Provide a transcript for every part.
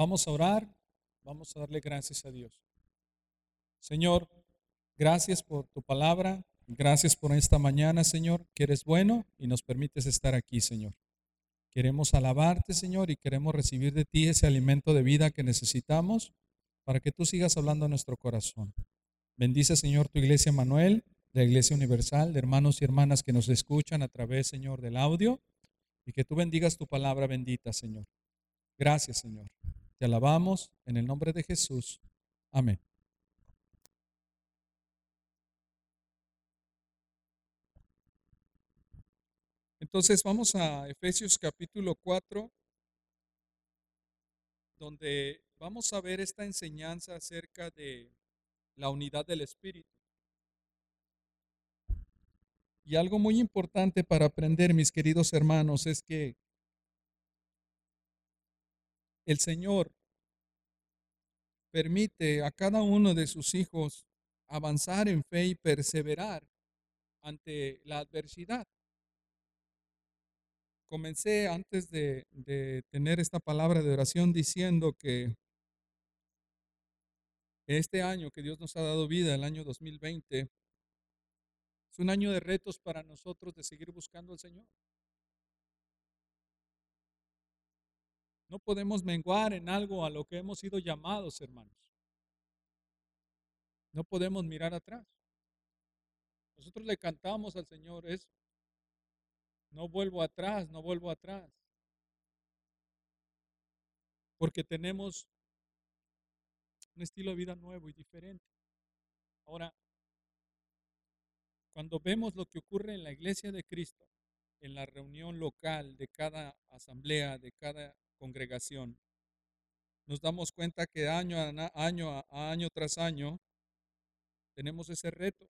Vamos a orar, vamos a darle gracias a Dios. Señor, gracias por tu palabra, gracias por esta mañana, Señor, que eres bueno y nos permites estar aquí, Señor. Queremos alabarte, Señor, y queremos recibir de ti ese alimento de vida que necesitamos para que tú sigas hablando a nuestro corazón. Bendice, Señor, tu iglesia Manuel, la iglesia universal, de hermanos y hermanas que nos escuchan a través, Señor, del audio, y que tú bendigas tu palabra bendita, Señor. Gracias, Señor. Te alabamos en el nombre de Jesús. Amén. Entonces vamos a Efesios capítulo 4, donde vamos a ver esta enseñanza acerca de la unidad del Espíritu. Y algo muy importante para aprender, mis queridos hermanos, es que el Señor permite a cada uno de sus hijos avanzar en fe y perseverar ante la adversidad. Comencé antes de, tener esta palabra de oración diciendo que este año que Dios nos ha dado vida, el año 2020, es un año de retos para nosotros de seguir buscando al Señor. No podemos menguar en algo a lo que hemos sido llamados, hermanos. No podemos mirar atrás. Nosotros le cantamos al Señor eso. No vuelvo atrás, no vuelvo atrás. Porque tenemos un estilo de vida nuevo y diferente. Ahora, cuando vemos lo que ocurre en la iglesia de Cristo, en la reunión local de cada asamblea, de cada congregación, nos damos cuenta que año a año, año tras año, tenemos ese reto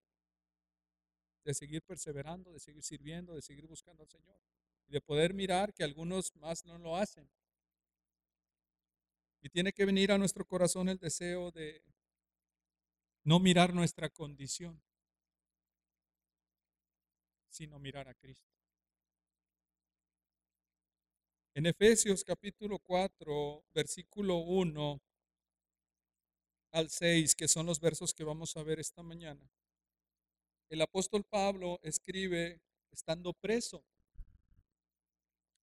de seguir perseverando, de seguir sirviendo, de seguir buscando al Señor y de poder mirar que algunos más no lo hacen. Y tiene que venir a nuestro corazón el deseo de no mirar nuestra condición, sino mirar a Cristo. En Efesios capítulo 4, versículo 1 al 6, que son los versos que vamos a ver esta mañana, el apóstol Pablo escribe estando preso.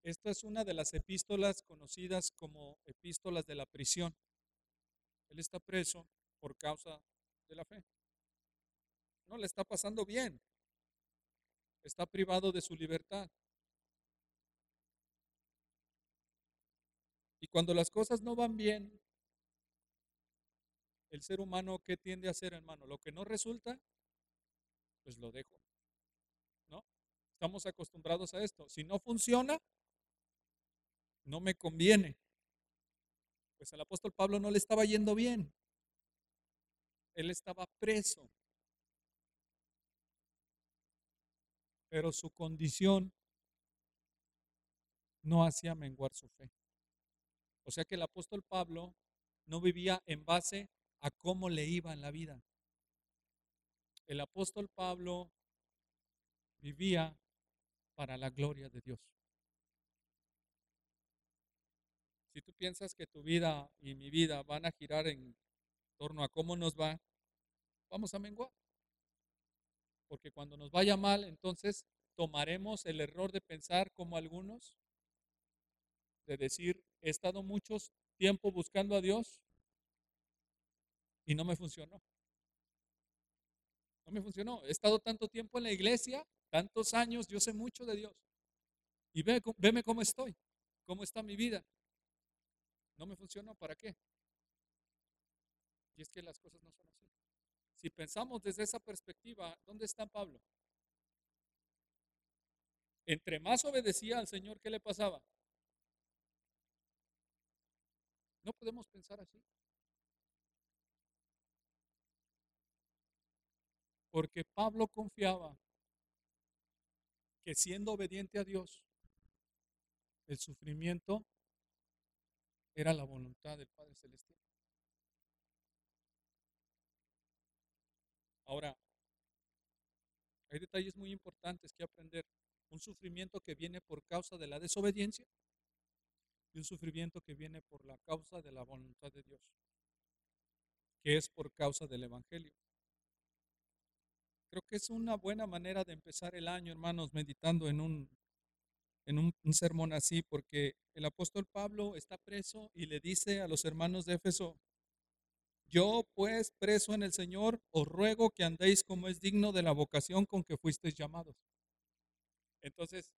Esta es una de las epístolas conocidas como epístolas de la prisión. Él está preso por causa de la fe. No le está pasando bien. Está privado de su libertad. Y cuando las cosas no van bien, el ser humano, ¿qué tiende a hacer, hermano? Lo que no resulta, pues lo dejo. ¿No? Estamos acostumbrados a esto. Si no funciona, no me conviene. Pues al apóstol Pablo no le estaba yendo bien. Él estaba preso. Pero su condición no hacía menguar su fe. O sea que el apóstol Pablo no vivía en base a cómo le iba en la vida. El apóstol Pablo vivía para la gloria de Dios. Si tú piensas que tu vida y mi vida van a girar en torno a cómo nos va, vamos a menguar. Porque cuando nos vaya mal, entonces tomaremos el error de pensar como algunos, de decir, he estado mucho tiempo buscando a Dios y no me funcionó. No me funcionó. He estado tanto tiempo en la iglesia, tantos años, yo sé mucho de Dios. Y ve, veme cómo estoy, cómo está mi vida. No me funcionó, ¿para qué? Y es que las cosas no son así. Si pensamos desde esa perspectiva, ¿dónde está Pablo? Entre más obedecía al Señor, ¿qué le pasaba? No podemos pensar así. Porque Pablo confiaba que siendo obediente a Dios, el sufrimiento era la voluntad del Padre Celestial. Ahora, hay detalles muy importantes que aprender. Un sufrimiento que viene por causa de la desobediencia y un sufrimiento que viene por la causa de la voluntad de Dios, que es por causa del Evangelio. Creo que es una buena manera de empezar el año, hermanos, meditando en un, en un, un sermón así, porque el apóstol Pablo está preso y le dice a los hermanos de Éfeso, yo pues preso en el Señor, os ruego que andéis como es digno de la vocación con que fuisteis llamados. Entonces,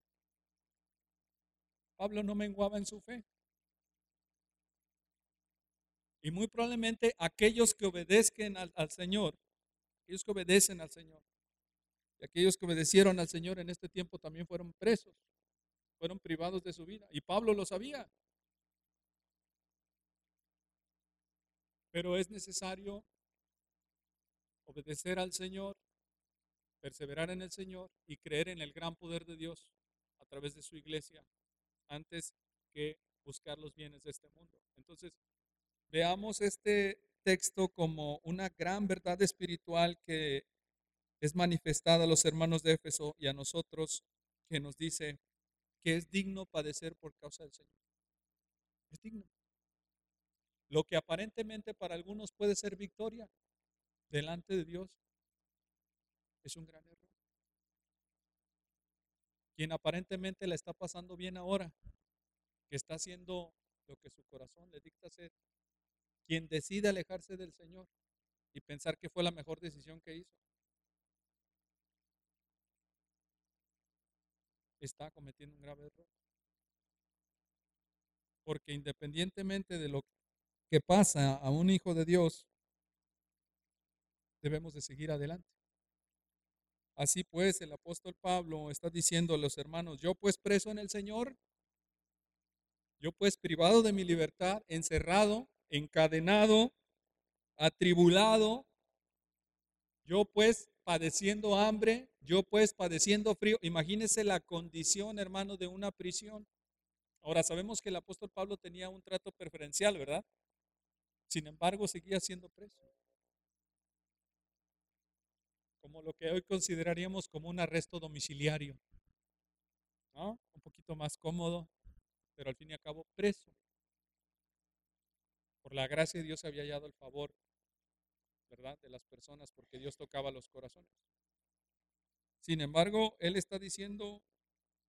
Pablo no menguaba en su fe. Y muy probablemente aquellos que obedezcan al, al, Señor, aquellos que obedecen al Señor, y aquellos que obedecieron al Señor en este tiempo también fueron presos, fueron privados de su vida. Y Pablo lo sabía. Pero es necesario obedecer al Señor, perseverar en el Señor y creer en el gran poder de Dios a través de su iglesia antes que buscar los bienes de este mundo. Entonces, veamos este texto como una gran verdad espiritual que es manifestada a los hermanos de Éfeso y a nosotros, que nos dice que es digno padecer por causa del Señor. Es digno. Lo que aparentemente para algunos puede ser victoria delante de Dios es un gran error. Quien aparentemente la está pasando bien ahora, que está haciendo lo que su corazón le dicta hacer, quien decide alejarse del Señor y pensar que fue la mejor decisión que hizo, está cometiendo un grave error. Porque independientemente de lo que pasa a un hijo de Dios, debemos de seguir adelante. Así pues, el apóstol Pablo está diciendo a los hermanos, yo pues preso en el Señor, yo pues privado de mi libertad, encerrado, encadenado, atribulado, yo pues padeciendo hambre, yo pues padeciendo frío. Imagínese la condición, hermano, de una prisión. Ahora sabemos que el apóstol Pablo tenía un trato preferencial, ¿verdad? Sin embargo, seguía siendo preso como lo que hoy consideraríamos como un arresto domiciliario. Un poquito más cómodo, pero al fin y al cabo preso. Por la gracia de Dios había hallado el favor, ¿verdad?, de las personas, porque Dios tocaba los corazones. Sin embargo, Él está diciendo,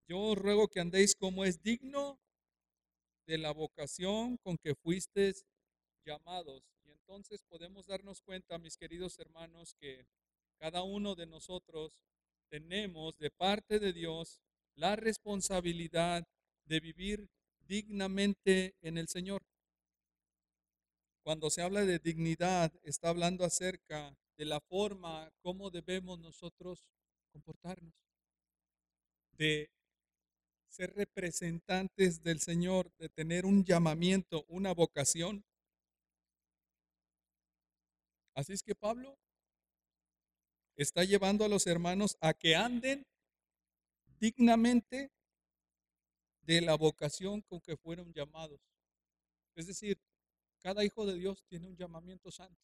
yo os ruego que andéis como es digno de la vocación con que fuisteis llamados. Y entonces podemos darnos cuenta, mis queridos hermanos, que cada uno de nosotros tenemos de parte de Dios la responsabilidad de vivir dignamente en el Señor. Cuando se habla de dignidad, está hablando acerca de la forma como debemos nosotros comportarnos, de ser representantes del Señor, de tener un llamamiento, una vocación. Así es que Pablo está llevando a los hermanos a que anden dignamente de la vocación con que fueron llamados. Es decir, cada hijo de Dios tiene un llamamiento santo,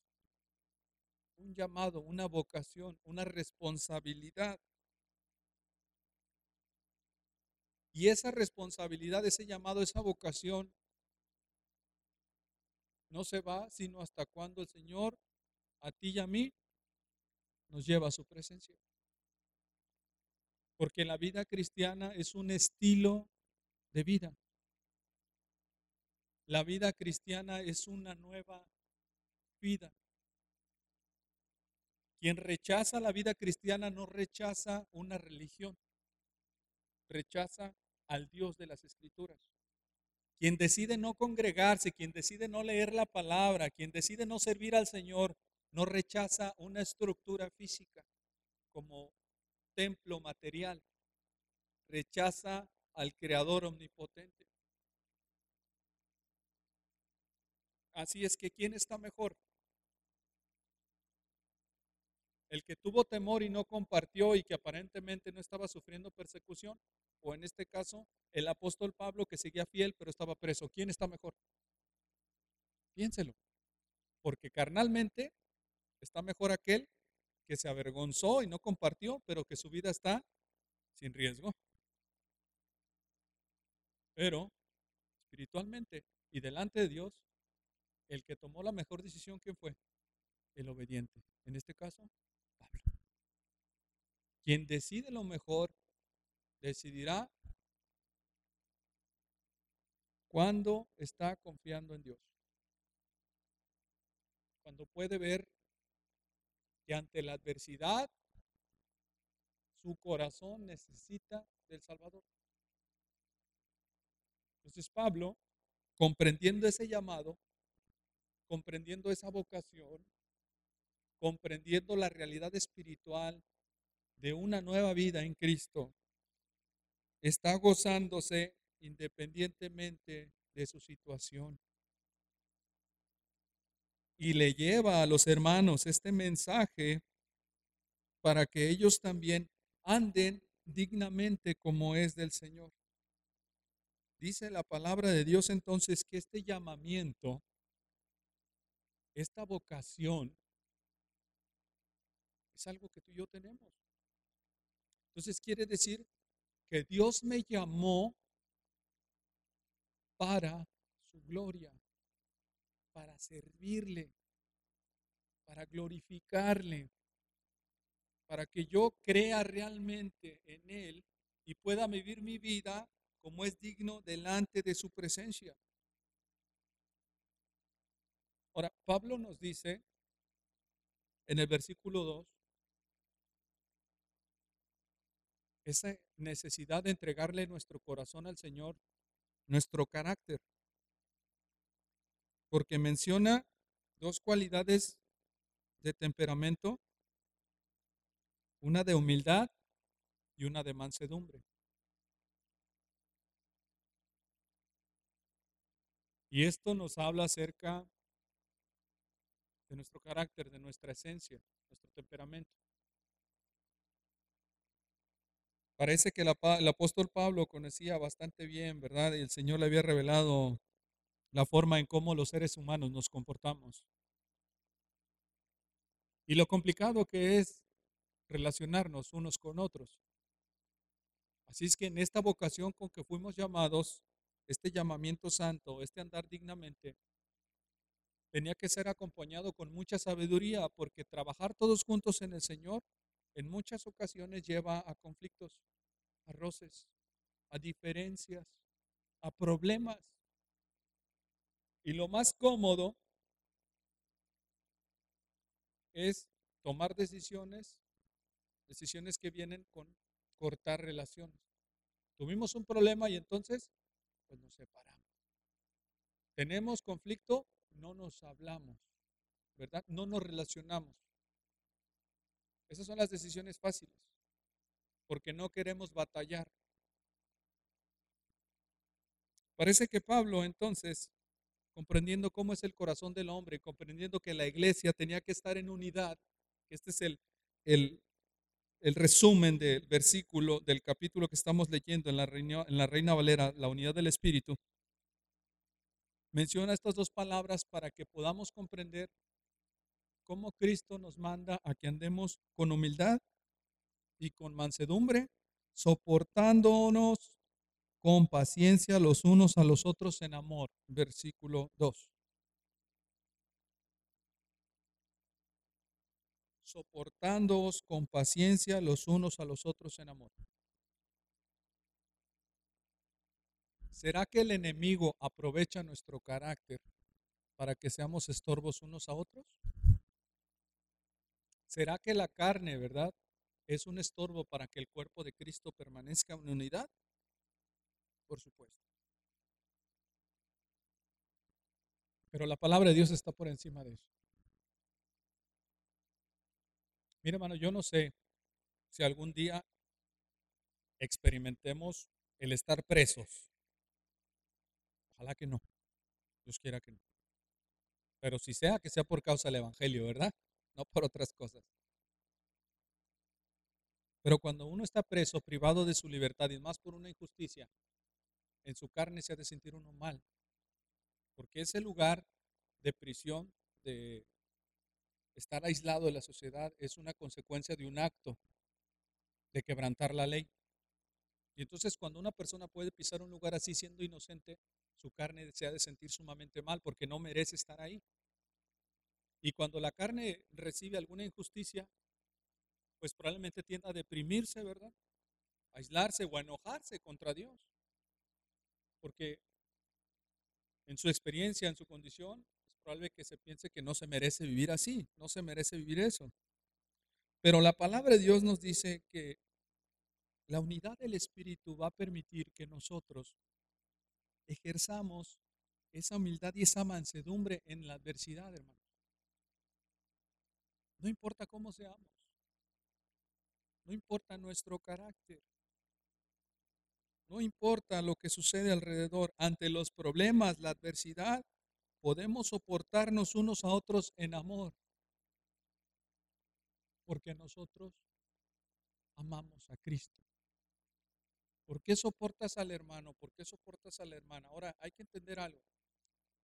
un llamado, una vocación, una responsabilidad. Y esa responsabilidad, ese llamado, esa vocación, no se va sino hasta cuando el Señor a ti y a mí nos lleva a su presencia. Porque la vida cristiana es un estilo de vida. La vida cristiana es una nueva vida. Quien rechaza la vida cristiana no rechaza una religión, rechaza al Dios de las Escrituras. Quien decide no congregarse, quien decide no leer la palabra, quien decide no servir al Señor, no rechaza una estructura física como templo material, rechaza al Creador omnipotente. Así es que, ¿quién está mejor? El que tuvo temor y no compartió y que aparentemente no estaba sufriendo persecución, o en este caso, el apóstol Pablo que seguía fiel pero estaba preso. ¿Quién está mejor? Piénselo. Porque carnalmente Está mejor aquel que se avergonzó y no compartió, pero que su vida está sin riesgo. Pero espiritualmente y delante de Dios, el que tomó la mejor decisión, ¿quién fue? El obediente. En este caso, Pablo. Quien decide lo mejor, decidirá cuando está confiando en Dios. Cuando puede ver que ante la adversidad su corazón necesita del Salvador. Entonces Pablo, comprendiendo ese llamado, comprendiendo esa vocación, comprendiendo la realidad espiritual de una nueva vida en Cristo, está gozándose independientemente de su situación. Y le lleva a los hermanos este mensaje para que ellos también anden dignamente como es del Señor. Dice la palabra de Dios entonces que este llamamiento, esta vocación, es algo que tú y yo tenemos. Entonces quiere decir que Dios me llamó para su gloria, para servirle, para glorificarle, para que yo crea realmente en Él y pueda vivir mi vida como es digno delante de su presencia. Ahora, Pablo nos dice en el versículo 2 esa necesidad de entregarle nuestro corazón al Señor, nuestro carácter, porque menciona dos cualidades de temperamento, una de humildad y una de mansedumbre. Y esto nos habla acerca de nuestro carácter, de nuestra esencia, nuestro temperamento. Parece que el, apóstol Pablo conocía bastante bien, ¿verdad? Y el Señor le había revelado la forma en cómo los seres humanos nos comportamos. Y lo complicado que es relacionarnos unos con otros. Así es que en esta vocación con que fuimos llamados, este llamamiento santo, este andar dignamente, tenía que ser acompañado con mucha sabiduría, porque trabajar todos juntos en el Señor en muchas ocasiones lleva a conflictos, a roces, a diferencias, a problemas. Y lo más cómodo es tomar decisiones, decisiones que vienen con cortar relaciones. Tuvimos un problema y entonces pues nos separamos. Tenemos conflicto, no nos hablamos, ¿verdad? No nos relacionamos. Esas son las decisiones fáciles, porque no queremos batallar. Parece que Pablo entonces, comprendiendo cómo es el corazón del hombre, comprendiendo que la iglesia tenía que estar en unidad, este es el, el, el resumen del versículo del capítulo que estamos leyendo en la, Reina, en la Reina Valera, la unidad del Espíritu, menciona estas dos palabras para que podamos comprender cómo Cristo nos manda a que andemos con humildad y con mansedumbre, soportándonos con paciencia los unos a los otros en amor. Versículo 2. soportándoos con paciencia los unos a los otros en amor. ¿Será que el enemigo aprovecha nuestro carácter para que seamos estorbos unos a otros? ¿Será que la carne, verdad, es un estorbo para que el cuerpo de Cristo permanezca en unidad? Por supuesto. Pero la palabra de Dios está por encima de eso. Mire, hermano, yo no sé si algún día experimentemos el estar presos. Ojalá que no. Dios quiera que no. Pero si sea, que sea por causa del Evangelio, ¿verdad? No por otras cosas. Pero cuando uno está preso, privado de su libertad y más por una injusticia, en su carne se ha de sentir uno mal. Porque ese lugar de prisión, de estar aislado de la sociedad es una consecuencia de un acto de quebrantar la ley. Y entonces cuando una persona puede pisar un lugar así siendo inocente, su carne se ha de sentir sumamente mal porque no merece estar ahí. Y cuando la carne recibe alguna injusticia, pues probablemente tienda a deprimirse, ¿verdad? Aislarse o a enojarse contra Dios. Porque en su experiencia, en su condición, es probable que se piense que no se merece vivir así, no se merece vivir eso. Pero la palabra de Dios nos dice que la unidad del Espíritu va a permitir que nosotros ejerzamos esa humildad y esa mansedumbre en la adversidad, hermano. No importa cómo seamos, no importa nuestro carácter, no importa lo que sucede alrededor, ante los problemas, la adversidad, podemos soportarnos unos a otros en amor, porque nosotros amamos a Cristo. ¿Por qué soportas al hermano? ¿Por qué soportas a la hermana? Ahora, hay que entender algo.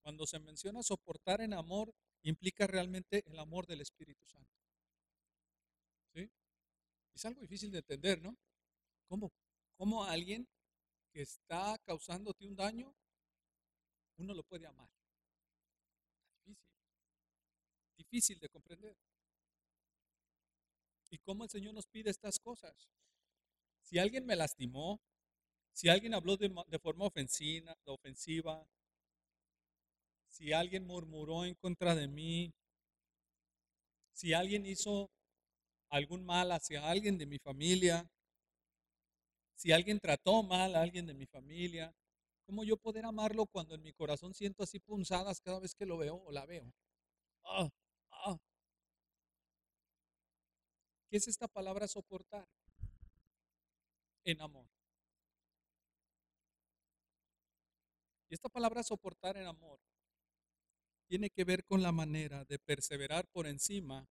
Cuando se menciona soportar en amor, implica realmente el amor del Espíritu Santo. Es algo difícil de entender, ¿no? ¿Cómo, cómo alguien que está causándote un daño, uno lo puede amar? Difícil. Difícil de comprender. ¿Y cómo el Señor nos pide estas cosas? Si alguien me lastimó, si alguien habló de, forma ofensiva, si alguien murmuró en contra de mí, si alguien hizo algún mal hacia alguien de mi familia, si alguien trató mal a alguien de mi familia, ¿cómo yo poder amarlo cuando en mi corazón siento así punzadas cada vez que lo veo o la veo? Ah, ah. ¿Qué es esta palabra soportar? En amor. Y esta palabra soportar en amor tiene que ver con la manera de perseverar por encima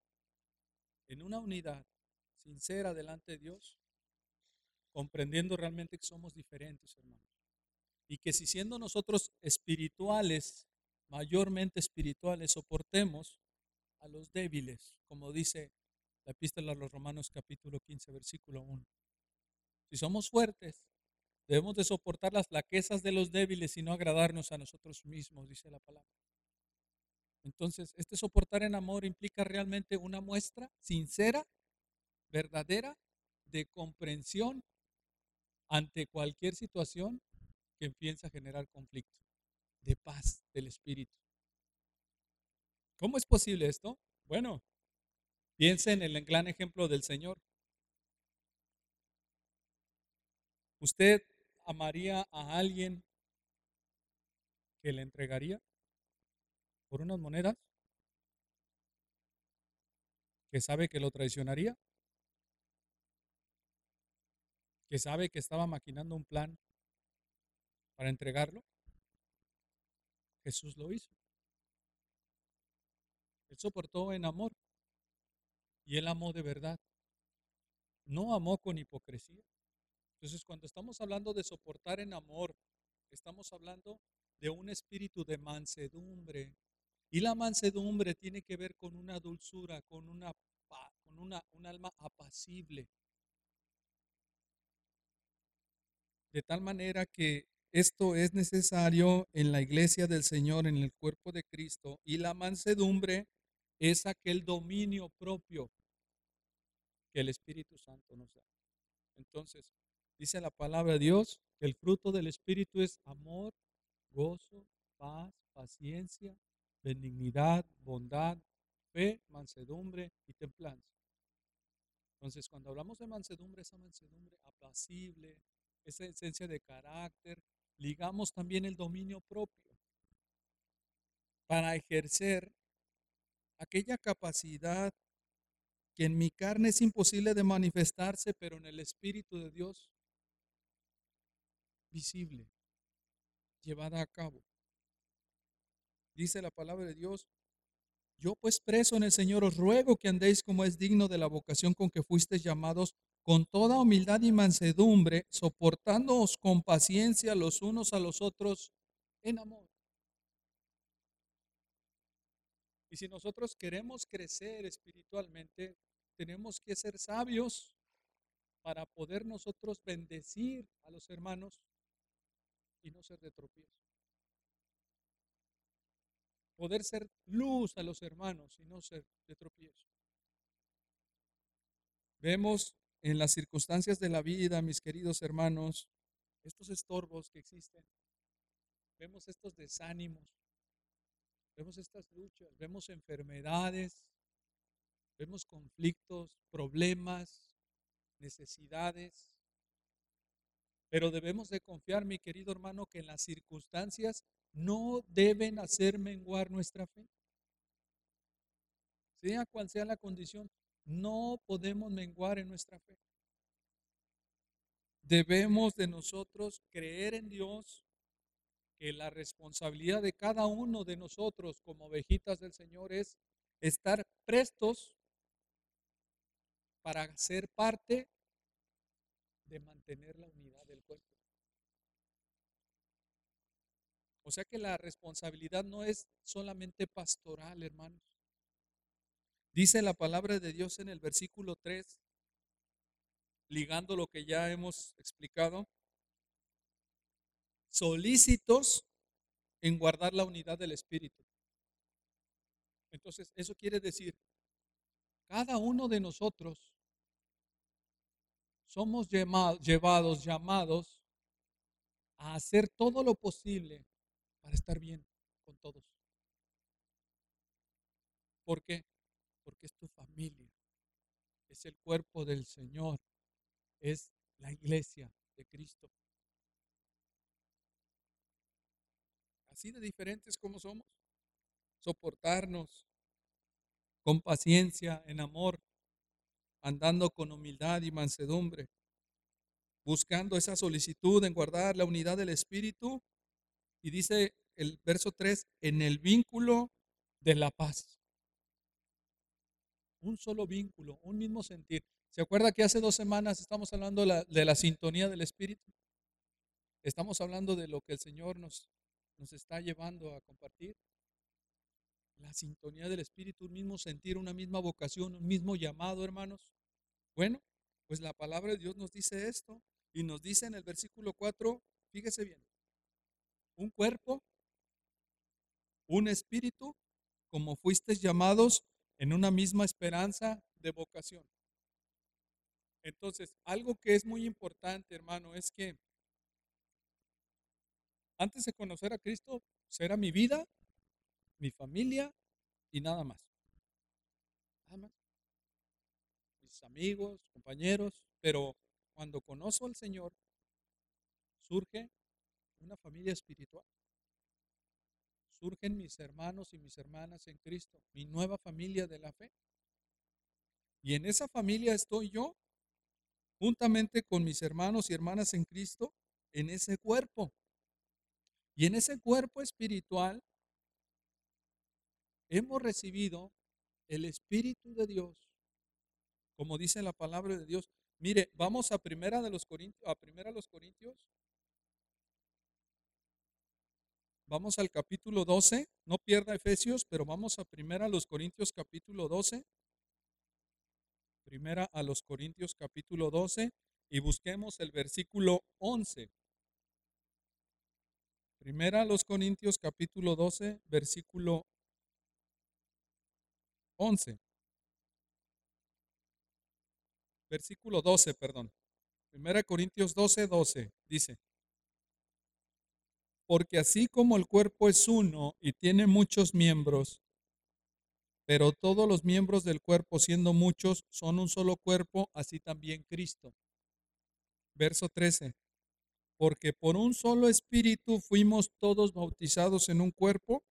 en una unidad sincera delante de Dios, comprendiendo realmente que somos diferentes, hermanos. Y que si siendo nosotros espirituales, mayormente espirituales, soportemos a los débiles, como dice la epístola a los Romanos capítulo 15, versículo 1. Si somos fuertes, Debemos de soportar las flaquezas de los débiles y no agradarnos a nosotros mismos, dice la palabra. Entonces, este soportar en amor implica realmente una muestra sincera, verdadera, de comprensión ante cualquier situación que empiece a generar conflicto, de paz del espíritu. ¿Cómo es posible esto? Bueno, piensen en el gran ejemplo del Señor. Usted amaría a alguien que le entregaría por unas monedas? ¿Que sabe que lo traicionaría? ¿Que sabe que estaba maquinando un plan para entregarlo? Jesús lo hizo. Él soportó en amor y él amó de verdad. No amó con hipocresía. Entonces, cuando estamos hablando de soportar en amor, estamos hablando de un espíritu de mansedumbre. Y la mansedumbre tiene que ver con una dulzura, con una con una, un alma apacible. De tal manera que esto es necesario en la iglesia del Señor, en el cuerpo de Cristo. Y la mansedumbre es aquel dominio propio que el Espíritu Santo nos da. Entonces, Dice la palabra de Dios que el fruto del Espíritu es amor, gozo, paz, paciencia, benignidad, bondad, fe, mansedumbre y templanza. Entonces, cuando hablamos de mansedumbre, esa mansedumbre apacible, esa esencia de carácter, ligamos también el dominio propio para ejercer aquella capacidad que en mi carne es imposible de manifestarse, pero en el Espíritu de Dios visible, llevada a cabo. Dice la palabra de Dios, yo pues preso en el Señor os ruego que andéis como es digno de la vocación con que fuisteis llamados, con toda humildad y mansedumbre, soportándoos con paciencia los unos a los otros en amor. Y si nosotros queremos crecer espiritualmente, tenemos que ser sabios para poder nosotros bendecir a los hermanos y no ser de tropiezo. poder ser luz a los hermanos y no ser de tropiezo. Vemos en las circunstancias de la vida, mis queridos hermanos, estos estorbos que existen. Vemos estos desánimos, vemos estas luchas, vemos enfermedades, vemos conflictos, problemas, necesidades. Pero debemos de confiar, mi querido hermano, que en las circunstancias no deben hacer menguar nuestra fe. Sea cual sea la condición, no podemos menguar en nuestra fe. Debemos de nosotros creer en Dios, que la responsabilidad de cada uno de nosotros como ovejitas del Señor es estar prestos para ser parte de mantener la unidad del cuerpo. O sea que la responsabilidad no es solamente pastoral, hermanos. Dice la palabra de Dios en el versículo 3, ligando lo que ya hemos explicado, solícitos en guardar la unidad del Espíritu. Entonces, eso quiere decir, cada uno de nosotros somos llevados, llamados a hacer todo lo posible para estar bien con todos. ¿Por qué? Porque es tu familia, es el cuerpo del Señor, es la iglesia de Cristo. Así de diferentes como somos, soportarnos con paciencia, en amor, andando con humildad y mansedumbre, buscando esa solicitud en guardar la unidad del Espíritu y dice el verso 3, en el vínculo de la paz. Un solo vínculo, un mismo sentir. ¿Se acuerda que hace dos semanas estamos hablando de la, sintonía del Espíritu? Estamos hablando de lo que el Señor nos, nos está llevando a compartir. La sintonía del Espíritu, un mismo sentir, una misma vocación, un mismo llamado, hermanos. Bueno, pues la palabra de Dios nos dice esto y nos dice en el versículo 4, fíjese bien, un cuerpo, un espíritu, como fuisteis llamados en una misma esperanza de vocación. Entonces, algo que es muy importante, hermano, es que antes de conocer a Cristo, será mi vida, mi familia y nada más. Nada más. Mis amigos, compañeros, pero cuando conozco al Señor, surge una familia espiritual. Surgen mis hermanos y mis hermanas en Cristo, mi nueva familia de la fe. Y en esa familia estoy yo, juntamente con mis hermanos y hermanas en Cristo, en ese cuerpo. Y en ese cuerpo espiritual hemos recibido el Espíritu de Dios, como dice la palabra de Dios. Mire, vamos a primera de los Corintios, a primera de los Corintios Vamos al capítulo 12, no pierda Efesios, pero vamos a primera a los Corintios capítulo 12. Primera a los Corintios capítulo 12 y busquemos el versículo 11. Primera a los Corintios capítulo 12, versículo 11. Versículo 12, perdón. Primera Corintios 12, 12 dice porque así como el cuerpo es uno y tiene muchos miembros, pero todos los miembros del cuerpo, siendo muchos, son un solo cuerpo, así también Cristo. Verso 13. Porque por un solo espíritu fuimos todos bautizados en un cuerpo,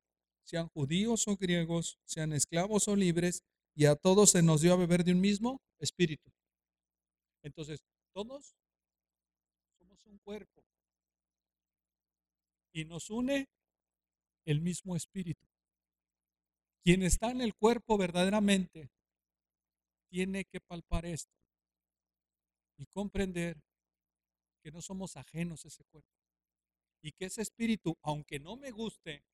sean judíos o griegos, sean esclavos o libres, y a todos se nos dio a beber de un mismo espíritu. Entonces, todos somos un cuerpo y nos une el mismo espíritu. Quien está en el cuerpo verdaderamente tiene que palpar esto y comprender que no somos ajenos a ese cuerpo. Y que ese espíritu, aunque no me guste,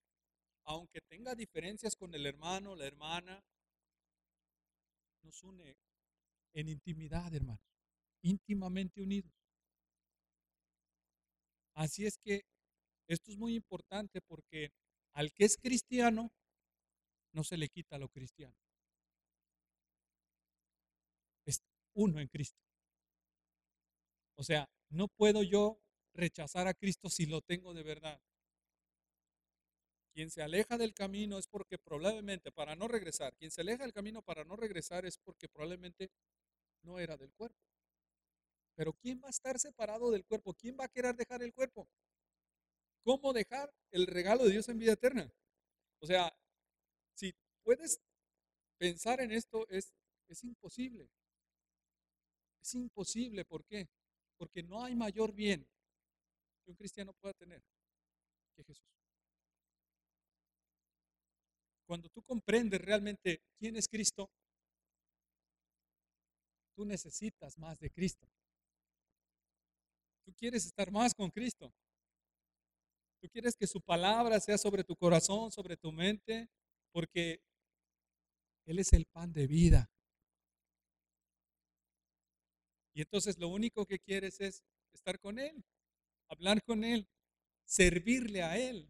aunque tenga diferencias con el hermano, la hermana, nos une en intimidad, hermanos, íntimamente unidos. Así es que esto es muy importante porque al que es cristiano no se le quita lo cristiano. Es uno en Cristo. O sea, no puedo yo rechazar a Cristo si lo tengo de verdad. Quien se aleja del camino es porque probablemente para no regresar, quien se aleja del camino para no regresar es porque probablemente no era del cuerpo. Pero ¿quién va a estar separado del cuerpo? ¿Quién va a querer dejar el cuerpo? ¿Cómo dejar el regalo de Dios en vida eterna? O sea, si puedes pensar en esto, es, es imposible. Es imposible, ¿por qué? Porque no hay mayor bien que un cristiano pueda tener que Jesús. Cuando tú comprendes realmente quién es Cristo, tú necesitas más de Cristo. Tú quieres estar más con Cristo. Tú quieres que su palabra sea sobre tu corazón, sobre tu mente, porque Él es el pan de vida. Y entonces lo único que quieres es estar con Él, hablar con Él, servirle a Él,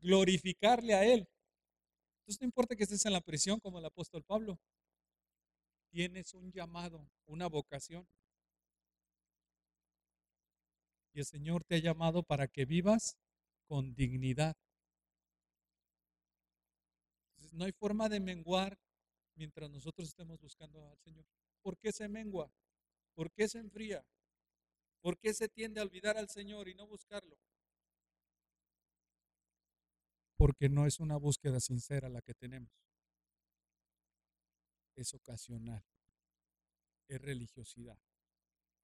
glorificarle a Él. Entonces no importa que estés en la prisión como el apóstol Pablo, tienes un llamado, una vocación. Y el Señor te ha llamado para que vivas con dignidad. no hay forma de menguar mientras nosotros estemos buscando al Señor. ¿Por qué se mengua? ¿Por qué se enfría? ¿Por qué se tiende a olvidar al Señor y no buscarlo? Porque no es una búsqueda sincera la que tenemos. Es ocasional. Es religiosidad.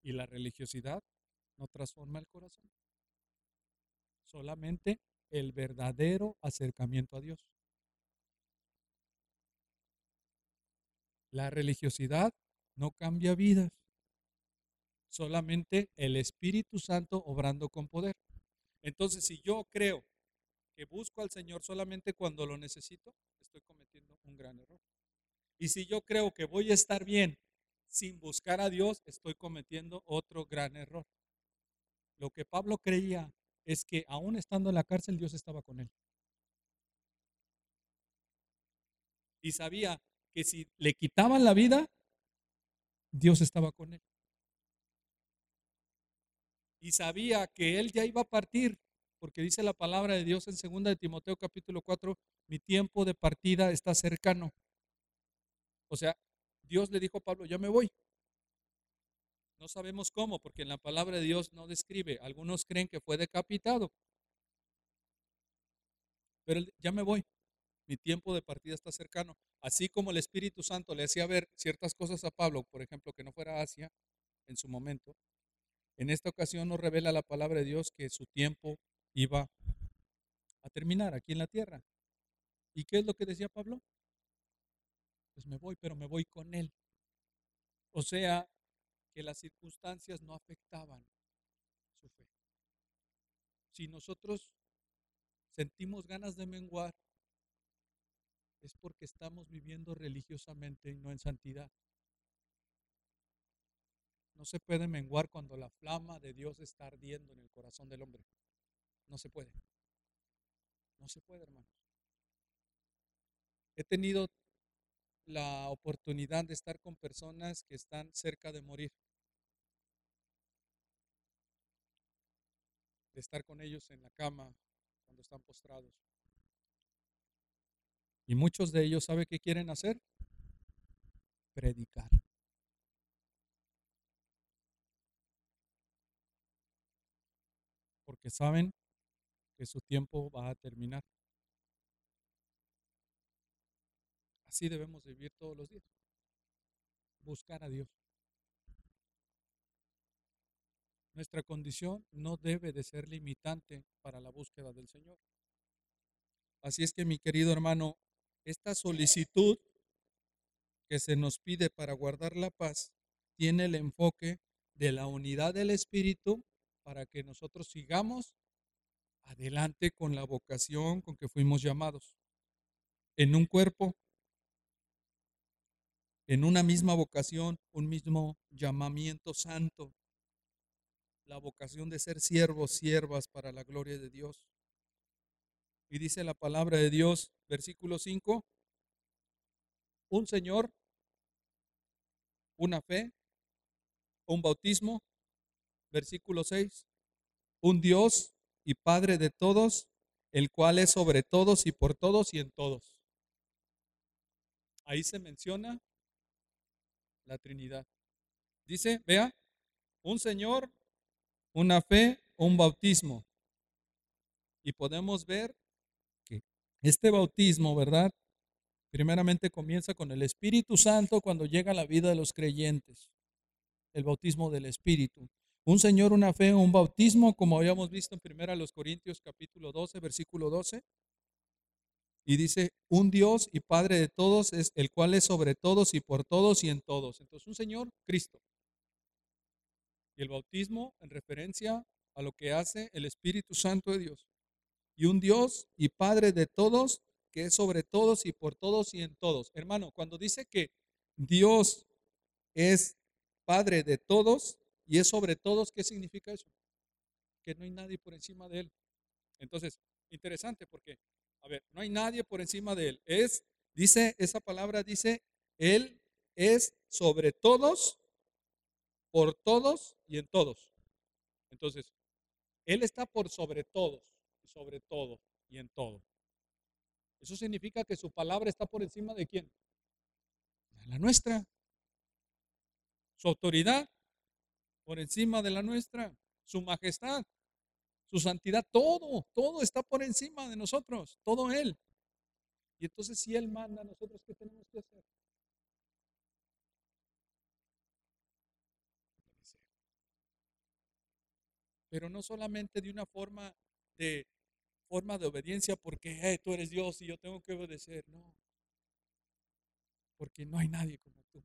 Y la religiosidad no transforma el corazón. Solamente el verdadero acercamiento a Dios. La religiosidad no cambia vidas. Solamente el Espíritu Santo obrando con poder. Entonces, si yo creo que busco al Señor solamente cuando lo necesito, estoy cometiendo un gran error. Y si yo creo que voy a estar bien sin buscar a Dios, estoy cometiendo otro gran error. Lo que Pablo creía es que aún estando en la cárcel, Dios estaba con él. Y sabía que si le quitaban la vida, Dios estaba con él. Y sabía que él ya iba a partir, porque dice la palabra de Dios en 2 de Timoteo capítulo 4, mi tiempo de partida está cercano. O sea, Dios le dijo a Pablo, ya me voy. No sabemos cómo, porque en la palabra de Dios no describe. Algunos creen que fue decapitado. Pero ya me voy. Mi tiempo de partida está cercano. Así como el Espíritu Santo le hacía ver ciertas cosas a Pablo, por ejemplo, que no fuera Asia en su momento, en esta ocasión nos revela la palabra de Dios que su tiempo iba a terminar aquí en la tierra. ¿Y qué es lo que decía Pablo? Pues me voy, pero me voy con él. O sea, que las circunstancias no afectaban su fe. Si nosotros sentimos ganas de menguar, es porque estamos viviendo religiosamente y no en santidad. No se puede menguar cuando la flama de Dios está ardiendo en el corazón del hombre. No se puede. No se puede, hermanos. He tenido la oportunidad de estar con personas que están cerca de morir. De estar con ellos en la cama cuando están postrados. Y muchos de ellos, ¿sabe qué quieren hacer? Predicar. Porque saben que su tiempo va a terminar. Así debemos vivir todos los días. Buscar a Dios. Nuestra condición no debe de ser limitante para la búsqueda del Señor. Así es que mi querido hermano, esta solicitud que se nos pide para guardar la paz tiene el enfoque de la unidad del Espíritu para que nosotros sigamos adelante con la vocación con que fuimos llamados. En un cuerpo en una misma vocación, un mismo llamamiento santo, la vocación de ser siervos, siervas para la gloria de Dios. Y dice la palabra de Dios, versículo 5, un Señor, una fe, un bautismo, versículo 6, un Dios y Padre de todos, el cual es sobre todos y por todos y en todos. Ahí se menciona la Trinidad. Dice, vea, un Señor, una fe, un bautismo. Y podemos ver que este bautismo, ¿verdad? Primeramente comienza con el Espíritu Santo cuando llega a la vida de los creyentes. El bautismo del Espíritu. Un Señor, una fe, un bautismo, como habíamos visto en 1 Corintios capítulo 12, versículo 12. Y dice, un Dios y Padre de todos, es el cual es sobre todos y por todos y en todos. Entonces, un Señor, Cristo. Y el bautismo en referencia a lo que hace el Espíritu Santo de Dios. Y un Dios y Padre de todos, que es sobre todos y por todos y en todos. Hermano, cuando dice que Dios es Padre de todos y es sobre todos, ¿qué significa eso? Que no hay nadie por encima de Él. Entonces, interesante porque, a ver, no hay nadie por encima de Él. Es, dice, esa palabra dice, Él es sobre todos por todos y en todos. Entonces, Él está por sobre todos, sobre todo y en todo. Eso significa que su palabra está por encima de quién? De la nuestra. Su autoridad por encima de la nuestra. Su majestad, su santidad, todo, todo está por encima de nosotros, todo Él. Y entonces si Él manda, nosotros qué tenemos que hacer? pero no solamente de una forma de forma de obediencia porque tú eres Dios y yo tengo que obedecer, no. Porque no hay nadie como tú.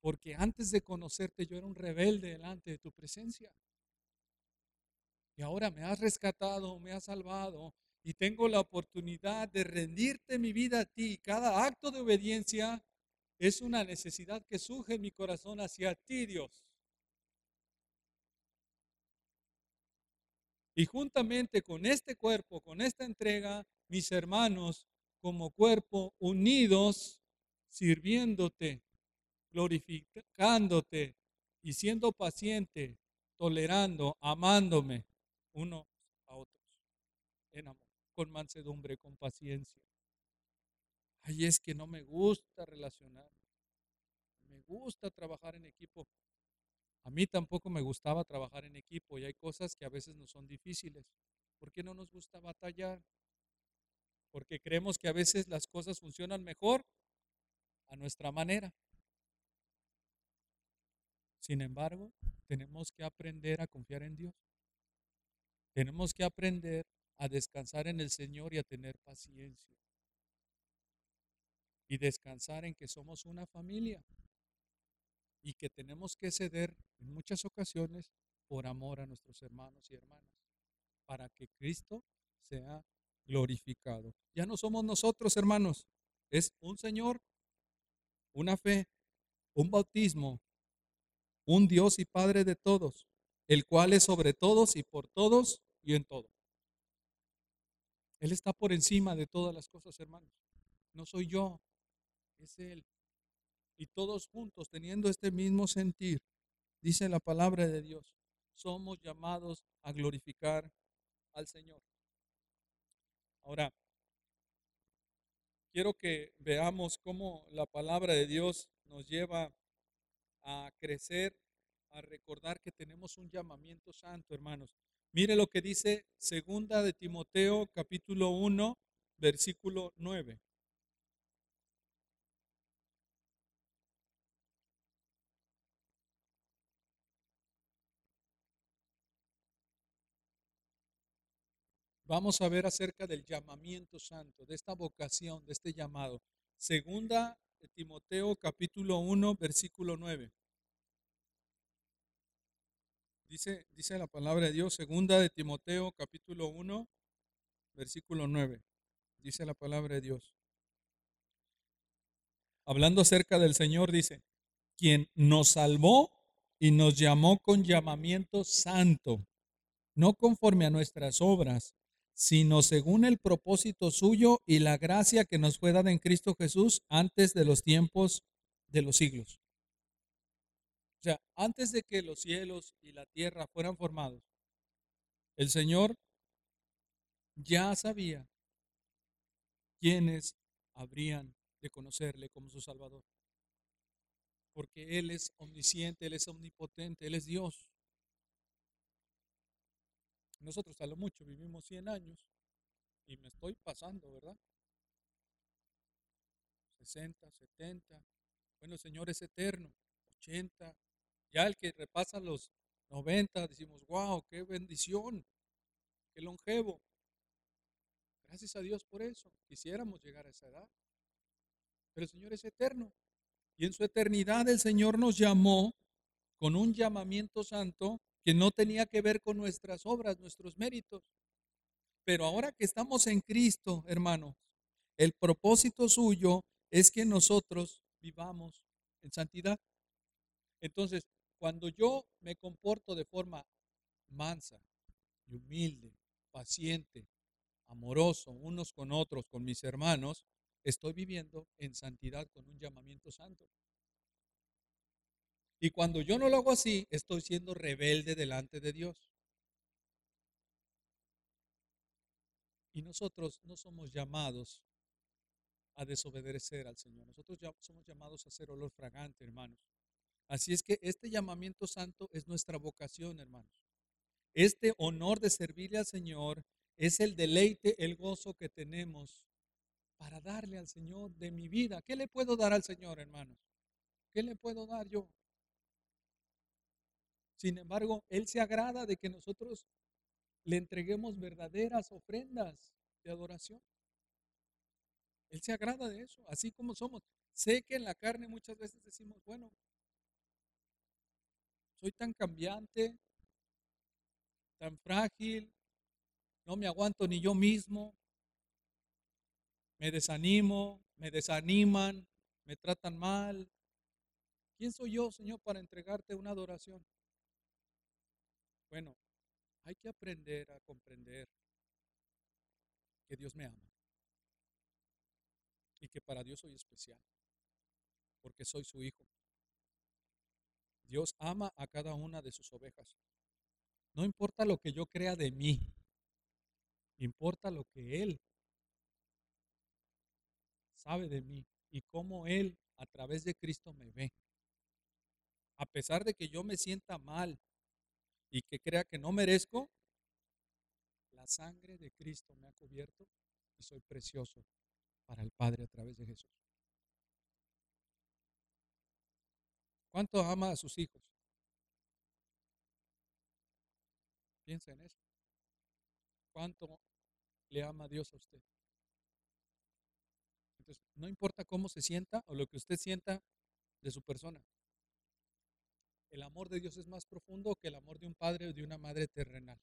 Porque antes de conocerte yo era un rebelde delante de tu presencia. Y ahora me has rescatado, me has salvado y tengo la oportunidad de rendirte mi vida a ti. Cada acto de obediencia es una necesidad que surge en mi corazón hacia ti, Dios. Y juntamente con este cuerpo, con esta entrega, mis hermanos, como cuerpo, unidos, sirviéndote, glorificándote y siendo paciente, tolerando, amándome uno a otros, en amor, con mansedumbre, con paciencia. Ay, es que no me gusta relacionarme. Me gusta trabajar en equipo. A mí tampoco me gustaba trabajar en equipo y hay cosas que a veces nos son difíciles. ¿Por qué no nos gusta batallar? Porque creemos que a veces las cosas funcionan mejor a nuestra manera. Sin embargo, tenemos que aprender a confiar en Dios. Tenemos que aprender a descansar en el Señor y a tener paciencia. Y descansar en que somos una familia y que tenemos que ceder en muchas ocasiones por amor a nuestros hermanos y hermanas, para que Cristo sea glorificado. Ya no somos nosotros, hermanos, es un Señor, una fe, un bautismo, un Dios y Padre de todos, el cual es sobre todos y por todos y en todo. Él está por encima de todas las cosas, hermanos. No soy yo, es Él y todos juntos teniendo este mismo sentir, dice la palabra de Dios, somos llamados a glorificar al Señor. Ahora, quiero que veamos cómo la palabra de Dios nos lleva a crecer, a recordar que tenemos un llamamiento santo, hermanos. Mire lo que dice segunda de Timoteo capítulo 1, versículo 9. vamos a ver acerca del llamamiento santo, de esta vocación, de este llamado. Segunda de Timoteo capítulo 1, versículo 9. Dice, dice la palabra de Dios, segunda de Timoteo capítulo 1, versículo 9. Dice la palabra de Dios. Hablando acerca del Señor, dice, quien nos salvó y nos llamó con llamamiento santo, no conforme a nuestras obras, sino según el propósito suyo y la gracia que nos fue dada en Cristo Jesús antes de los tiempos de los siglos. O sea, antes de que los cielos y la tierra fueran formados, el Señor ya sabía quiénes habrían de conocerle como su Salvador. Porque Él es omnisciente, Él es omnipotente, Él es Dios. Nosotros a lo mucho vivimos 100 años y me estoy pasando, ¿verdad? 60, 70. Bueno, el Señor es eterno. 80. Ya el que repasa los 90, decimos, wow, qué bendición, qué longevo. Gracias a Dios por eso. Quisiéramos llegar a esa edad. Pero el Señor es eterno. Y en su eternidad el Señor nos llamó con un llamamiento santo que no tenía que ver con nuestras obras, nuestros méritos. Pero ahora que estamos en Cristo, hermanos, el propósito suyo es que nosotros vivamos en santidad. Entonces, cuando yo me comporto de forma mansa y humilde, paciente, amoroso unos con otros, con mis hermanos, estoy viviendo en santidad con un llamamiento santo. Y cuando yo no lo hago así, estoy siendo rebelde delante de Dios. Y nosotros no somos llamados a desobedecer al Señor. Nosotros ya somos llamados a ser olor fragante, hermanos. Así es que este llamamiento santo es nuestra vocación, hermanos. Este honor de servirle al Señor es el deleite, el gozo que tenemos para darle al Señor de mi vida. ¿Qué le puedo dar al Señor, hermanos? ¿Qué le puedo dar yo? Sin embargo, Él se agrada de que nosotros le entreguemos verdaderas ofrendas de adoración. Él se agrada de eso, así como somos. Sé que en la carne muchas veces decimos, bueno, soy tan cambiante, tan frágil, no me aguanto ni yo mismo, me desanimo, me desaniman, me tratan mal. ¿Quién soy yo, Señor, para entregarte una adoración? Bueno, hay que aprender a comprender que Dios me ama y que para Dios soy especial, porque soy su hijo. Dios ama a cada una de sus ovejas. No importa lo que yo crea de mí, importa lo que Él sabe de mí y cómo Él a través de Cristo me ve. A pesar de que yo me sienta mal, y que crea que no merezco, la sangre de Cristo me ha cubierto y soy precioso para el Padre a través de Jesús. ¿Cuánto ama a sus hijos? Piensa en eso. ¿Cuánto le ama Dios a usted? Entonces, no importa cómo se sienta o lo que usted sienta de su persona el amor de Dios es más profundo que el amor de un padre o de una madre terrenal.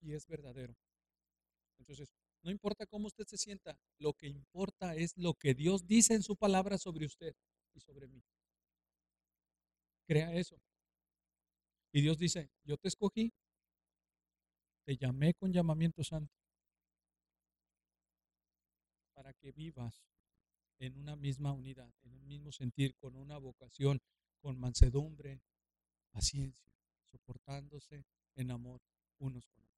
Y es verdadero. Entonces, no importa cómo usted se sienta, lo que importa es lo que Dios dice en su palabra sobre usted y sobre mí. Crea eso. Y Dios dice, yo te escogí, te llamé con llamamiento santo para que vivas en una misma unidad, en un mismo sentir, con una vocación, con mansedumbre, paciencia, soportándose en amor unos con otros.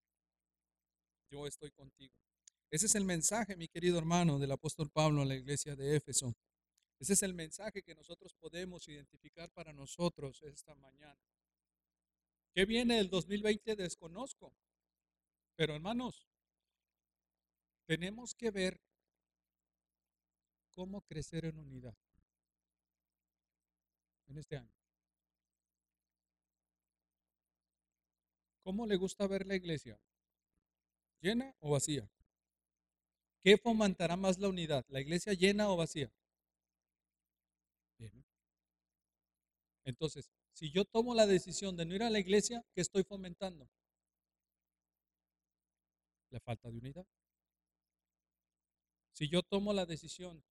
Yo estoy contigo. Ese es el mensaje, mi querido hermano, del apóstol Pablo a la iglesia de Éfeso. Ese es el mensaje que nosotros podemos identificar para nosotros esta mañana. ¿Qué viene el 2020? Desconozco. Pero hermanos, tenemos que ver cómo crecer en unidad en este año. ¿Cómo le gusta ver la iglesia? ¿Llena o vacía? ¿Qué fomentará más la unidad? ¿La iglesia llena o vacía? Entonces, si yo tomo la decisión de no ir a la iglesia, ¿qué estoy fomentando? La falta de unidad. Si yo tomo la decisión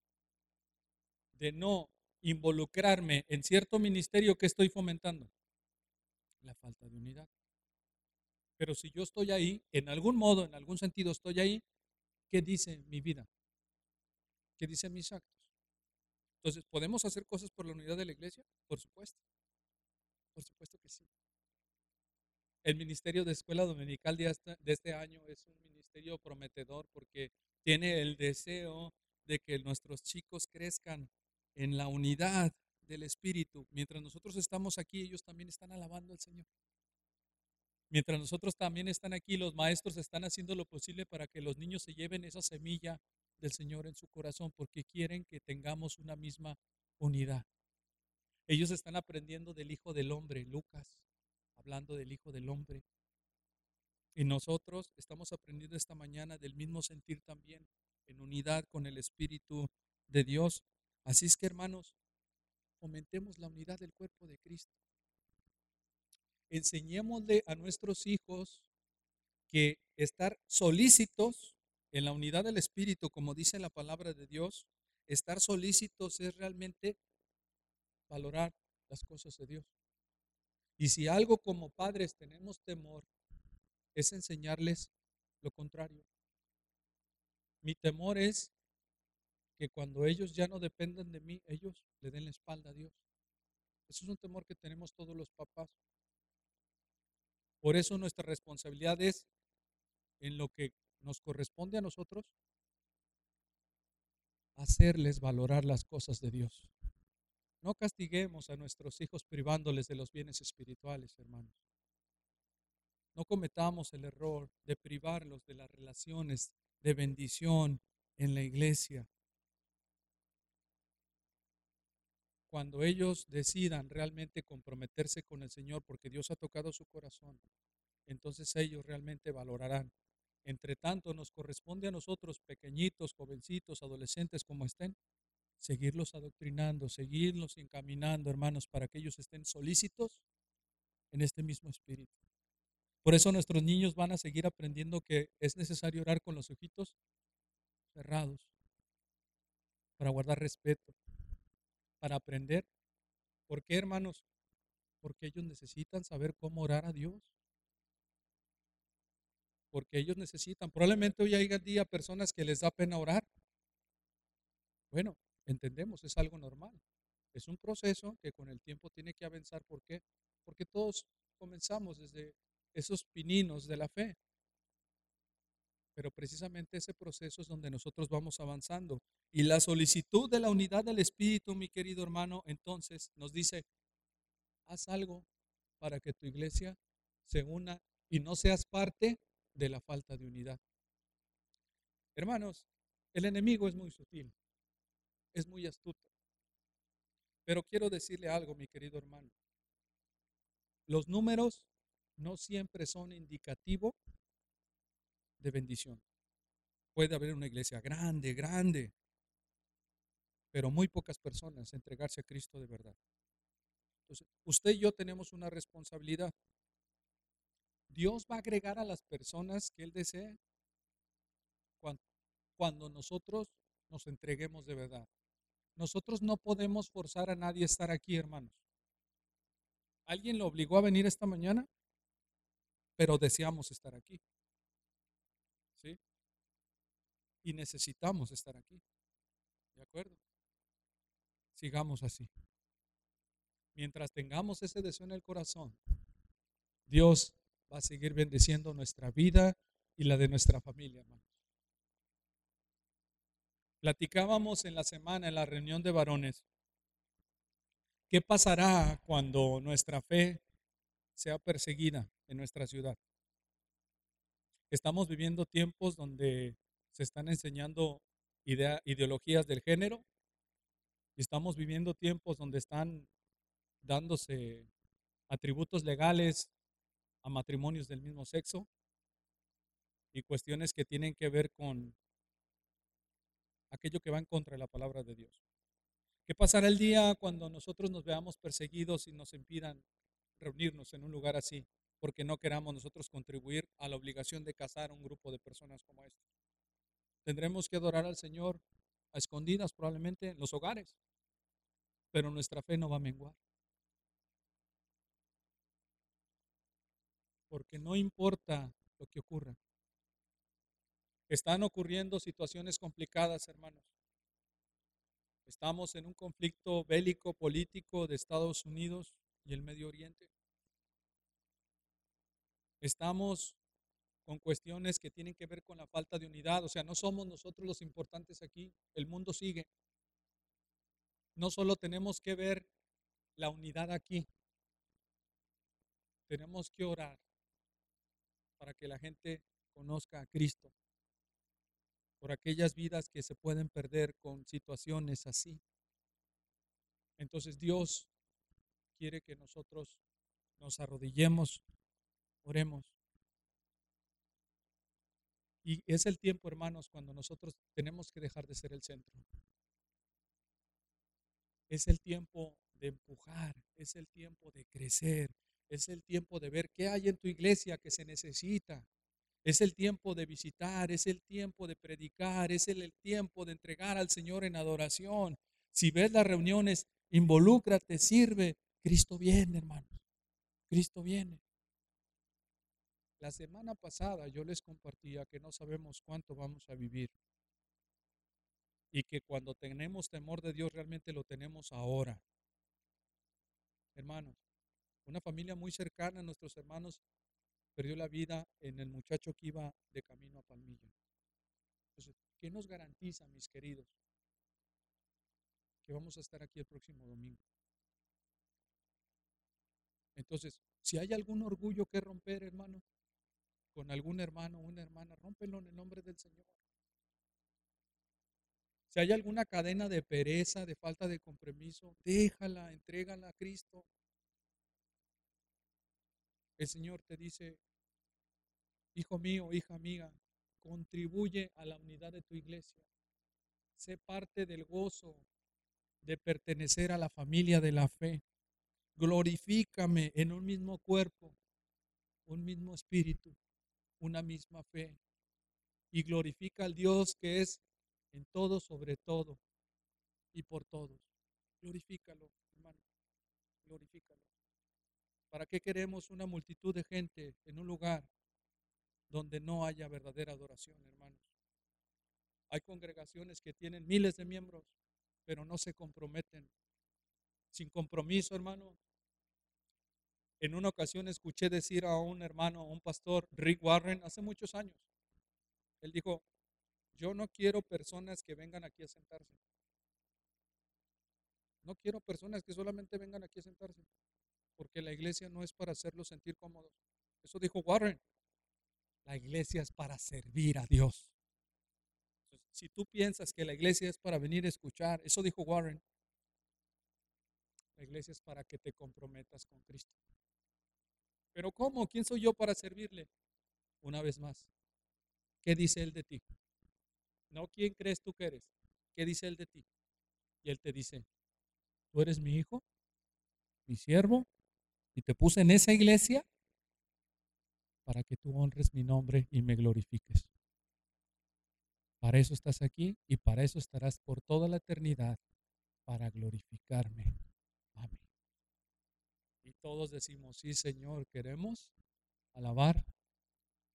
de no involucrarme en cierto ministerio que estoy fomentando? La falta de unidad. Pero si yo estoy ahí, en algún modo, en algún sentido estoy ahí, ¿qué dice mi vida? ¿Qué dicen mis actos? Entonces, ¿podemos hacer cosas por la unidad de la iglesia? Por supuesto. Por supuesto que sí. El ministerio de escuela dominical de de este año es un ministerio prometedor porque tiene el deseo de que nuestros chicos crezcan en la unidad del Espíritu. Mientras nosotros estamos aquí, ellos también están alabando al Señor. Mientras nosotros también están aquí, los maestros están haciendo lo posible para que los niños se lleven esa semilla del Señor en su corazón, porque quieren que tengamos una misma unidad. Ellos están aprendiendo del Hijo del Hombre, Lucas, hablando del Hijo del Hombre. Y nosotros estamos aprendiendo esta mañana del mismo sentir también, en unidad con el Espíritu de Dios. Así es que, hermanos, fomentemos la unidad del cuerpo de Cristo. Enseñémosle a nuestros hijos que estar solícitos en la unidad del Espíritu, como dice la palabra de Dios, estar solícitos es realmente valorar las cosas de Dios. Y si algo como padres tenemos temor, es enseñarles lo contrario. Mi temor es que cuando ellos ya no dependan de mí, ellos le den la espalda a Dios. Eso es un temor que tenemos todos los papás. Por eso nuestra responsabilidad es en lo que nos corresponde a nosotros, hacerles valorar las cosas de Dios. No castiguemos a nuestros hijos privándoles de los bienes espirituales, hermanos. No cometamos el error de privarlos de las relaciones de bendición en la iglesia. Cuando ellos decidan realmente comprometerse con el Señor porque Dios ha tocado su corazón, entonces ellos realmente valorarán. Entre tanto, nos corresponde a nosotros, pequeñitos, jovencitos, adolescentes como estén, seguirlos adoctrinando, seguirlos encaminando, hermanos, para que ellos estén solícitos en este mismo espíritu. Por eso nuestros niños van a seguir aprendiendo que es necesario orar con los ojitos cerrados, para guardar respeto, para aprender. ¿Por qué, hermanos? Porque ellos necesitan saber cómo orar a Dios. Porque ellos necesitan. Probablemente hoy haya día personas que les da pena orar. Bueno, entendemos, es algo normal. Es un proceso que con el tiempo tiene que avanzar. ¿Por qué? Porque todos comenzamos desde esos pininos de la fe. Pero precisamente ese proceso es donde nosotros vamos avanzando. Y la solicitud de la unidad del Espíritu, mi querido hermano, entonces nos dice, haz algo para que tu iglesia se una y no seas parte de la falta de unidad. Hermanos, el enemigo es muy sutil, es muy astuto. Pero quiero decirle algo, mi querido hermano. Los números no siempre son indicativo de bendición. Puede haber una iglesia grande, grande, pero muy pocas personas entregarse a Cristo de verdad. Entonces, usted y yo tenemos una responsabilidad. Dios va a agregar a las personas que Él desee cuando, cuando nosotros nos entreguemos de verdad. Nosotros no podemos forzar a nadie a estar aquí, hermanos. ¿Alguien lo obligó a venir esta mañana? pero deseamos estar aquí. ¿Sí? Y necesitamos estar aquí. ¿De acuerdo? Sigamos así. Mientras tengamos ese deseo en el corazón, Dios va a seguir bendiciendo nuestra vida y la de nuestra familia, hermanos. Platicábamos en la semana, en la reunión de varones, ¿qué pasará cuando nuestra fe sea perseguida en nuestra ciudad. Estamos viviendo tiempos donde se están enseñando ideologías del género y estamos viviendo tiempos donde están dándose atributos legales a matrimonios del mismo sexo y cuestiones que tienen que ver con aquello que va en contra de la palabra de Dios. ¿Qué pasará el día cuando nosotros nos veamos perseguidos y nos impidan reunirnos en un lugar así, porque no queramos nosotros contribuir a la obligación de casar a un grupo de personas como este. Tendremos que adorar al Señor a escondidas probablemente en los hogares, pero nuestra fe no va a menguar. porque no importa lo que ocurra. Están ocurriendo situaciones complicadas, hermanos. Estamos en un conflicto bélico político de Estados Unidos y el Medio Oriente. Estamos con cuestiones que tienen que ver con la falta de unidad. O sea, no somos nosotros los importantes aquí, el mundo sigue. No solo tenemos que ver la unidad aquí, tenemos que orar para que la gente conozca a Cristo, por aquellas vidas que se pueden perder con situaciones así. Entonces Dios quiere que nosotros nos arrodillemos, oremos. Y es el tiempo, hermanos, cuando nosotros tenemos que dejar de ser el centro. Es el tiempo de empujar, es el tiempo de crecer, es el tiempo de ver qué hay en tu iglesia que se necesita. Es el tiempo de visitar, es el tiempo de predicar, es el, tiempo de entregar al Señor en adoración. Si ves las reuniones, involúcrate, sirve. Cristo viene, hermanos. Cristo viene. La semana pasada yo les compartía que no sabemos cuánto vamos a vivir y que cuando tenemos temor de Dios realmente lo tenemos ahora. Hermanos, una familia muy cercana a nuestros hermanos perdió la vida en el muchacho que iba de camino a Palmilla. Entonces, ¿qué nos garantiza, mis queridos, que vamos a estar aquí el próximo domingo? Entonces, si hay algún orgullo que romper, hermano, con algún hermano o una hermana, rómpelo en el nombre del Señor. Si hay alguna cadena de pereza, de falta de compromiso, déjala, entrégala a Cristo. El Señor te dice, hijo mío, hija mía, contribuye a la unidad de tu iglesia. Sé parte del gozo de pertenecer a la familia de la fe. Glorifícame en un mismo cuerpo, un mismo espíritu, una misma fe. Y glorifica al Dios que es en todo, sobre todo y por todos. Glorifícalo, hermano. Glorifícalo. ¿Para qué queremos una multitud de gente en un lugar donde no haya verdadera adoración, hermanos? Hay congregaciones que tienen miles de miembros, pero no se comprometen. Sin compromiso, hermano. En una ocasión escuché decir a un hermano, a un pastor, Rick Warren, hace muchos años. Él dijo, yo no quiero personas que vengan aquí a sentarse. No quiero personas que solamente vengan aquí a sentarse porque la iglesia no es para hacerlos sentir cómodos. Eso dijo Warren. La iglesia es para servir a Dios. si tú piensas que la iglesia es para venir a escuchar, eso dijo Warren, la iglesia es para que te comprometas con Cristo. Pero ¿cómo? ¿Quién soy yo para servirle? Una vez más, ¿qué dice Él de ti? No, ¿quién crees tú que eres? ¿Qué dice Él de ti? Y Él te dice, tú eres mi hijo, mi siervo, y te puse en esa iglesia para que tú honres mi nombre y me glorifiques. Para eso estás aquí y para eso estarás por toda la eternidad, para glorificarme a mí. Y todos decimos, sí Señor, queremos alabar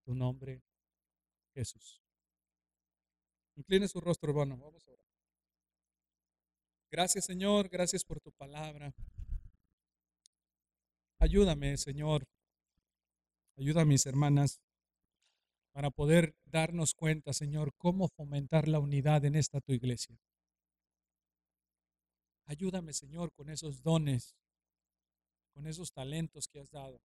tu nombre, Jesús. Incline su rostro, hermano. Vamos a orar. Gracias Señor, gracias por tu palabra. Ayúdame, Señor. Ayuda a mis hermanas para poder darnos cuenta, Señor, cómo fomentar la unidad en esta tu iglesia. Ayúdame, Señor, con esos dones, con esos talentos que has dado,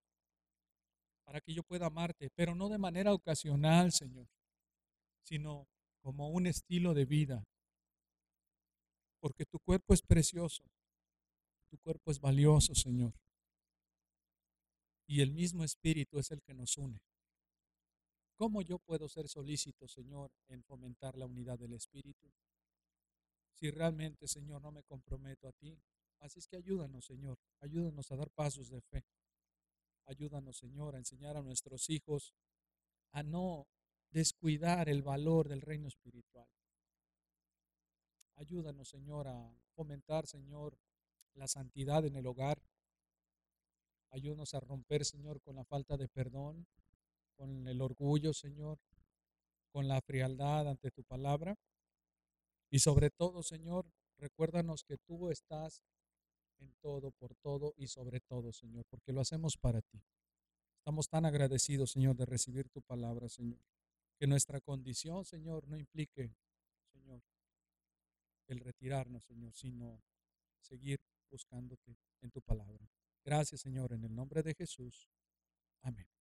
para que yo pueda amarte, pero no de manera ocasional, Señor, sino como un estilo de vida. Porque tu cuerpo es precioso, tu cuerpo es valioso, Señor y el mismo Espíritu es el que nos une. ¿Cómo yo puedo ser solícito, Señor, en fomentar la unidad del Espíritu? Si realmente, Señor, no me comprometo a ti. Así es que ayúdanos, Señor. Ayúdanos a dar pasos de fe. Ayúdanos, Señor, a enseñar a nuestros hijos a no descuidar el valor del reino espiritual. Ayúdanos, Señor, a fomentar, Señor, la santidad en el hogar, Ayúdanos a romper, Señor, con la falta de perdón, con el orgullo, Señor, con la frialdad ante tu palabra. Y sobre todo, Señor, recuérdanos que tú estás en todo, por todo y sobre todo, Señor, porque lo hacemos para ti. Estamos tan agradecidos, Señor, de recibir tu palabra, Señor. Que nuestra condición, Señor, no implique, Señor, el retirarnos, Señor, sino seguir buscándote en tu palabra. Gracias, Señor, en el nombre de Jesús. Amén.